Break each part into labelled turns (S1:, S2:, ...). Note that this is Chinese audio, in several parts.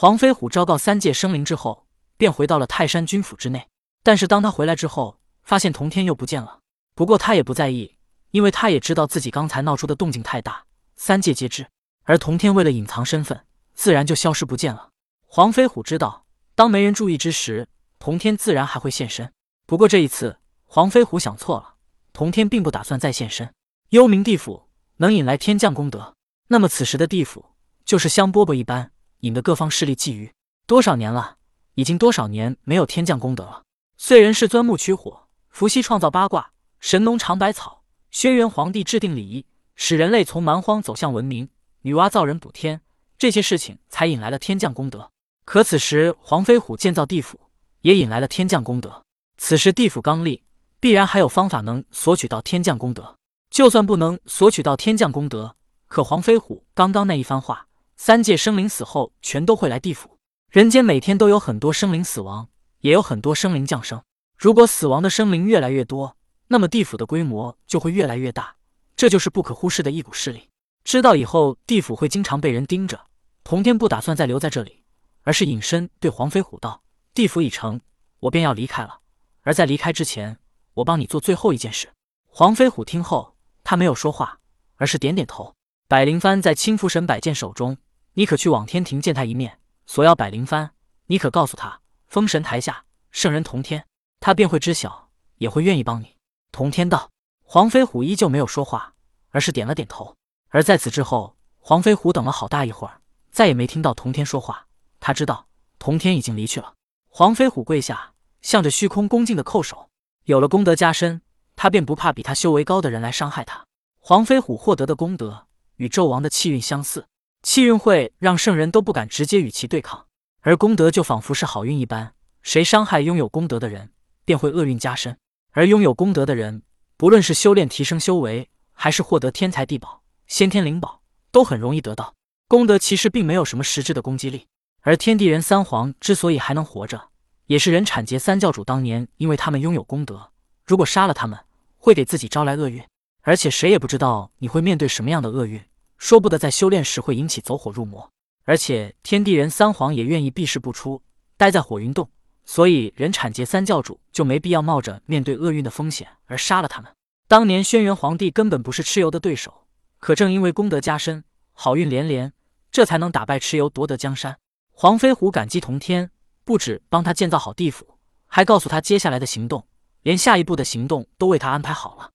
S1: 黄飞虎昭告三界生灵之后，便回到了泰山军府之内。但是当他回来之后，发现童天又不见了。不过他也不在意，因为他也知道自己刚才闹出的动静太大，三界皆知。而童天为了隐藏身份，自然就消失不见了。黄飞虎知道，当没人注意之时，童天自然还会现身。不过这一次，黄飞虎想错了，童天并不打算再现身。幽冥地府能引来天降功德，那么此时的地府就是香饽饽一般，引得各方势力觊觎。多少年了，已经多少年没有天降功德了。燧人氏钻木取火，伏羲创造八卦，神农尝百草，轩辕皇帝制定礼仪，使人类从蛮荒走向文明，女娲造人补天，这些事情才引来了天降功德。可此时黄飞虎建造地府，也引来了天降功德。此时地府刚立，必然还有方法能索取到天降功德。就算不能索取到天降功德，可黄飞虎刚刚那一番话，三界生灵死后全都会来地府。人间每天都有很多生灵死亡。也有很多生灵降生。如果死亡的生灵越来越多，那么地府的规模就会越来越大，这就是不可忽视的一股势力。知道以后地府会经常被人盯着，童天不打算再留在这里，而是隐身对黄飞虎道：“地府已成，我便要离开了。而在离开之前，我帮你做最后一件事。”黄飞虎听后，他没有说话，而是点点头。百灵幡在青福神摆件手中，你可去往天庭见他一面，索要百灵幡。你可告诉他。封神台下，圣人同天，他便会知晓，也会愿意帮你。同天道，黄飞虎依旧没有说话，而是点了点头。而在此之后，黄飞虎等了好大一会儿，再也没听到同天说话。他知道同天已经离去了。黄飞虎跪下，向着虚空恭敬的叩首。有了功德加身，他便不怕比他修为高的人来伤害他。黄飞虎获得的功德与纣王的气运相似，气运会让圣人都不敢直接与其对抗。而功德就仿佛是好运一般，谁伤害拥有功德的人，便会厄运加深。而拥有功德的人，不论是修炼提升修为，还是获得天才地宝、先天灵宝，都很容易得到。功德其实并没有什么实质的攻击力。而天地人三皇之所以还能活着，也是人产劫三教主当年因为他们拥有功德，如果杀了他们，会给自己招来厄运。而且谁也不知道你会面对什么样的厄运，说不得在修炼时会引起走火入魔。而且天地人三皇也愿意避世不出，待在火云洞，所以人产劫三教主就没必要冒着面对厄运的风险而杀了他们。当年轩辕皇帝根本不是蚩尤的对手，可正因为功德加身，好运连连，这才能打败蚩尤，夺得江山。黄飞虎感激同天，不止帮他建造好地府，还告诉他接下来的行动，连下一步的行动都为他安排好了。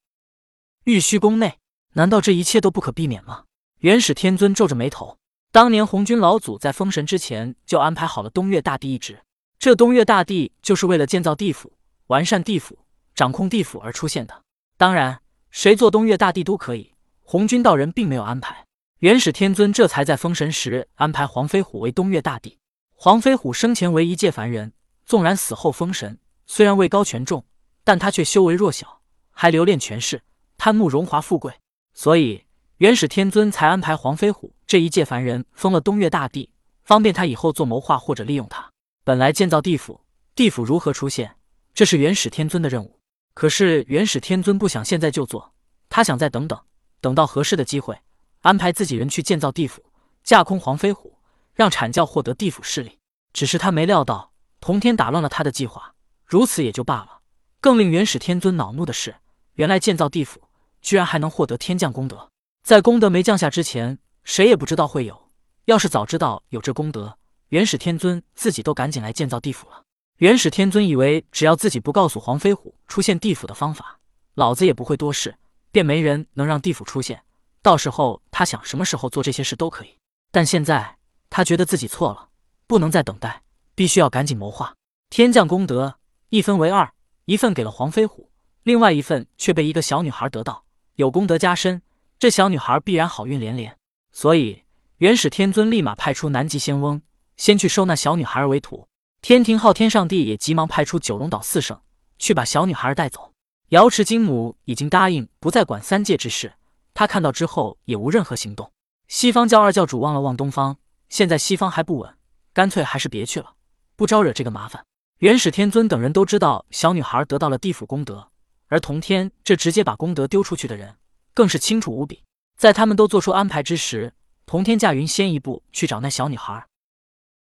S1: 玉虚宫内，难道这一切都不可避免吗？元始天尊皱着眉头。当年红军老祖在封神之前就安排好了东岳大帝一职，这东岳大帝就是为了建造地府、完善地府、掌控地府而出现的。当然，谁做东岳大帝都可以，红军道人并没有安排。元始天尊这才在封神时安排黄飞虎为东岳大帝。黄飞虎生前为一介凡人，纵然死后封神，虽然位高权重，但他却修为弱小，还留恋权势，贪慕荣华富贵，所以。元始天尊才安排黄飞虎这一介凡人封了东岳大帝，方便他以后做谋划或者利用他。本来建造地府，地府如何出现，这是元始天尊的任务。可是元始天尊不想现在就做，他想再等等，等到合适的机会，安排自己人去建造地府，架空黄飞虎，让阐教获得地府势力。只是他没料到，同天打乱了他的计划，如此也就罢了。更令元始天尊恼怒的是，原来建造地府居然还能获得天降功德。在功德没降下之前，谁也不知道会有。要是早知道有这功德，元始天尊自己都赶紧来建造地府了。元始天尊以为，只要自己不告诉黄飞虎出现地府的方法，老子也不会多事，便没人能让地府出现。到时候他想什么时候做这些事都可以。但现在他觉得自己错了，不能再等待，必须要赶紧谋划。天降功德一分为二，一份给了黄飞虎，另外一份却被一个小女孩得到，有功德加身。这小女孩必然好运连连，所以元始天尊立马派出南极仙翁先去收那小女孩为徒。天庭昊天上帝也急忙派出九龙岛四圣去把小女孩带走。瑶池金母已经答应不再管三界之事，他看到之后也无任何行动。西方教二教主望了望东方，现在西方还不稳，干脆还是别去了，不招惹这个麻烦。元始天尊等人都知道小女孩得到了地府功德，而同天这直接把功德丢出去的人。更是清楚无比。在他们都做出安排之时，童天驾云先一步去找那小女孩。